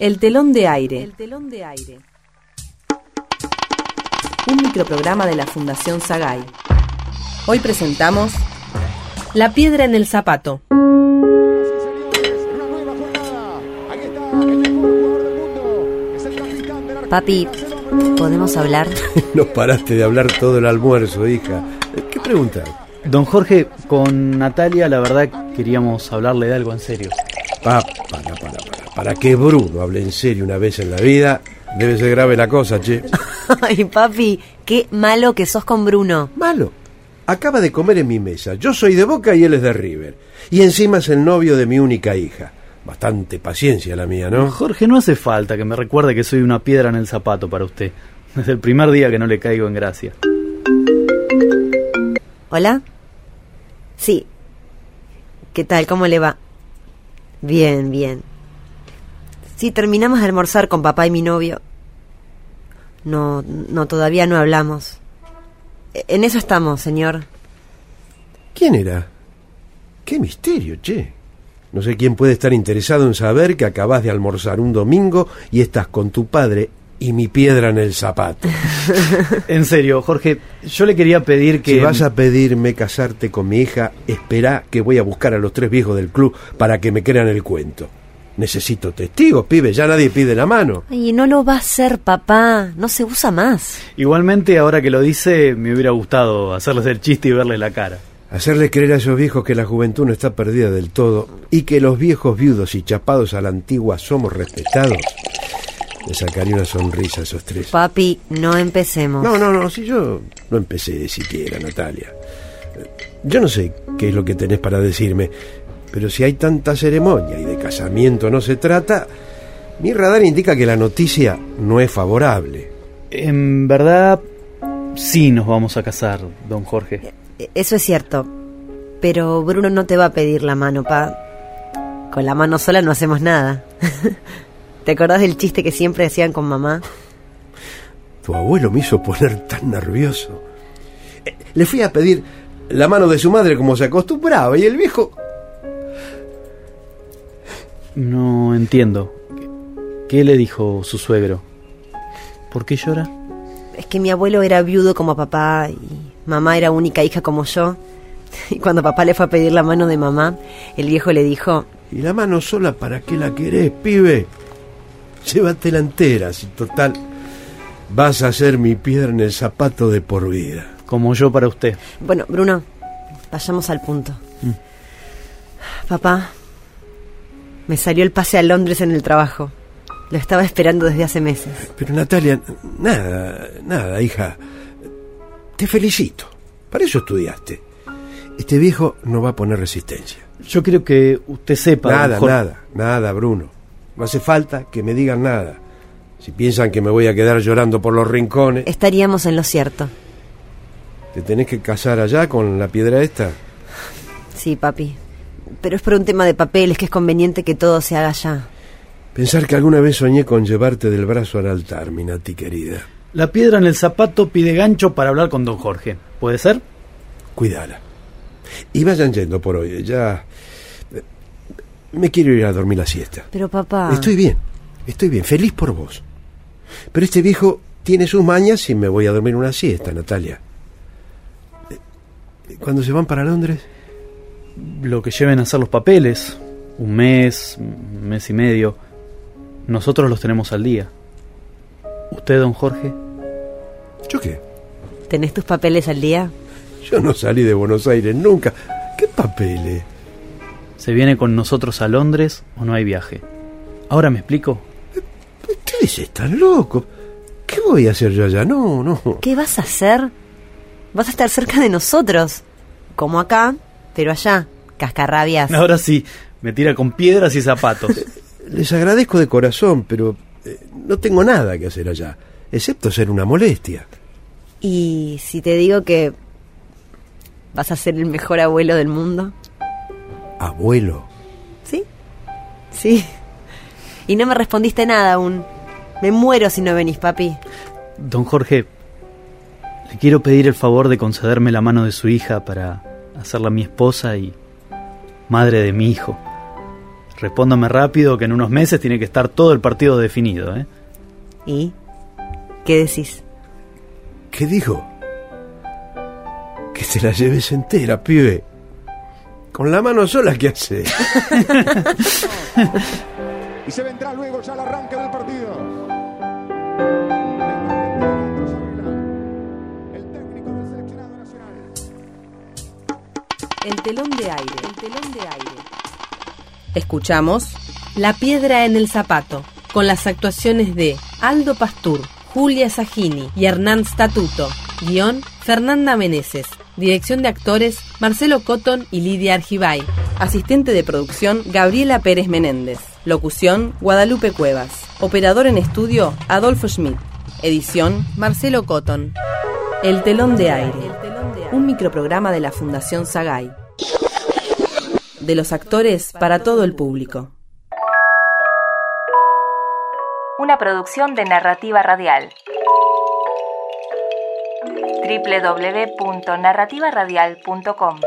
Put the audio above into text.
El telón de aire. El telón de aire. Un microprograma de la Fundación Sagay. Hoy presentamos La piedra en el zapato. Papi, ¿podemos hablar? no paraste de hablar todo el almuerzo, hija. ¿Qué pregunta? Don Jorge, con Natalia la verdad queríamos hablarle de algo en serio. Pa, para, para, que Bruno hable en serio una vez en la vida, debe ser grave la cosa, che. Ay, papi, qué malo que sos con Bruno. Malo. Acaba de comer en mi mesa. Yo soy de Boca y él es de River. Y encima es el novio de mi única hija. Bastante paciencia la mía, ¿no? Jorge, no hace falta que me recuerde que soy una piedra en el zapato para usted. Desde el primer día que no le caigo en gracia. ¿Hola? Sí. ¿Qué tal? ¿Cómo le va? Bien, bien. Sí, terminamos de almorzar con papá y mi novio. No, no, todavía no hablamos. E, En eso estamos, señor. ¿Quién era? Qué misterio, che. No sé quién puede estar interesado en saber que acabas de almorzar un domingo y estás con tu padre y mi piedra en el zapato. En serio, Jorge, yo le quería pedir que... Si vas a pedirme casarte con mi hija, espera que voy a buscar a los tres viejos del club para que me crean el cuento. Necesito testigos, pibe, ya nadie pide la mano. Ay, no lo va a hacer, papá. No se usa más. Igualmente, ahora que lo dice, me hubiera gustado hacerles el chiste y verle la cara. Hacerles creer a esos viejos que la juventud no está perdida del todo y que los viejos viudos y chapados a la antigua somos respetados. Le sacaría una sonrisa a esos tres. Papi, no empecemos. No, no, no, si yo no empecé siquiera, Natalia. Yo no sé qué es lo que tenés para decirme, pero si hay tanta ceremonia y de casamiento no se trata, mi radar indica que la noticia no es favorable. En verdad, sí nos vamos a casar, don Jorge. E- Eso es cierto. Pero Bruno no te va a pedir la mano, pa. Con la mano sola no hacemos nada. ¿Te acordás del chiste que siempre hacían con mamá? Tu abuelo me hizo poner tan nervioso. Eh, Le fui a pedir la mano de su madre como se acostumbraba y el viejo... No entiendo. ¿Qué le dijo su suegro? ¿Por qué llora? Es que mi abuelo era viudo como papá y mamá era única hija como yo. Y cuando papá le fue a pedir la mano de mamá, el viejo le dijo, ¿Y la mano sola para qué la querés, pibe? Llévatela entera, si total vas a ser mi piedra en el zapato de por vida. Como yo para usted. bueno, Bruno, vayamos al punto. Papá, me salió el pase a Londres en el trabajo. Lo estaba esperando desde hace meses. Pero Natalia, nada, nada, hija. Te felicito. Para eso estudiaste. Este viejo no va a poner resistencia. Yo quiero que usted sepa. Nada, nada, nada, Bruno. No hace falta que me digan nada. Si piensan que me voy a quedar llorando por los rincones, Estaríamos en lo cierto. ¿te tenés que casar allá con la piedra esta? Sí, papi. Pero es por un tema de papeles que es conveniente que todo se haga ya. Pensar que alguna vez soñé con llevarte del brazo al altar, mi Nati querida. La piedra en el zapato pide gancho para hablar con don Jorge. ¿Puede ser? Cuídala. Y vayan yendo por hoy. Ya. eh, Me quiero ir a dormir la siesta. Pero papá... Estoy bien, estoy bien, feliz por vos. Pero este viejo tiene sus mañas y me voy a dormir una siesta, Natalia. Eh, ¿Cuándo se van para Londres? Lo que lleven a hacer los papeles. Un mes, un mes y medio. Nosotros los tenemos al día. ¿Usted, don Jorge? ¿Yo qué? ¿Tenés tus papeles al día? Yo no salí de Buenos Aires nunca. ¿Qué papeles? ¿Se viene con nosotros a Londres o no hay viaje? ¿Ahora me explico? Ustedes están locos. ¿Qué voy a hacer yo allá? No, no. ¿Qué vas a hacer? Vas a estar cerca de nosotros. Como acá, pero allá. Cascarrabias. Ahora sí, me tira con piedras y zapatos. Les agradezco de corazón, pero eh, no tengo nada que hacer allá, excepto ser una molestia. Y si te digo que vas a ser el mejor abuelo del mundo. Abuelo. ¿Sí? Sí. Y no me respondiste nada aún. Me muero si no venís, papi. Don Jorge, le quiero pedir el favor de concederme la mano de su hija para hacerla mi esposa y madre de mi hijo. Respóndame rápido que en unos meses tiene que estar todo el partido definido, ¿eh? ¿Y qué decís? ¿Qué dijo? Que te la lleves entera, pibe. Con la mano sola, ¿qué hace? y se vendrá luego ya el arranque del partido. El telón de aire. El telón de aire. Escuchamos La piedra en el zapato, con las actuaciones de Aldo Pastur, Julia Sagini y Hernán Statuto. Guión Fernanda Meneses. Dirección de actores Marcelo Cotton y Lidia Argibay. Asistente de producción Gabriela Pérez Menéndez. Locución Guadalupe Cuevas. Operador en estudio Adolfo Schmidt. Edición Marcelo Cotton. El telón de aire. Un microprograma de la Fundación Sagay. De los actores para todo el público. Una producción de narrativa radial www.narrativaradial.com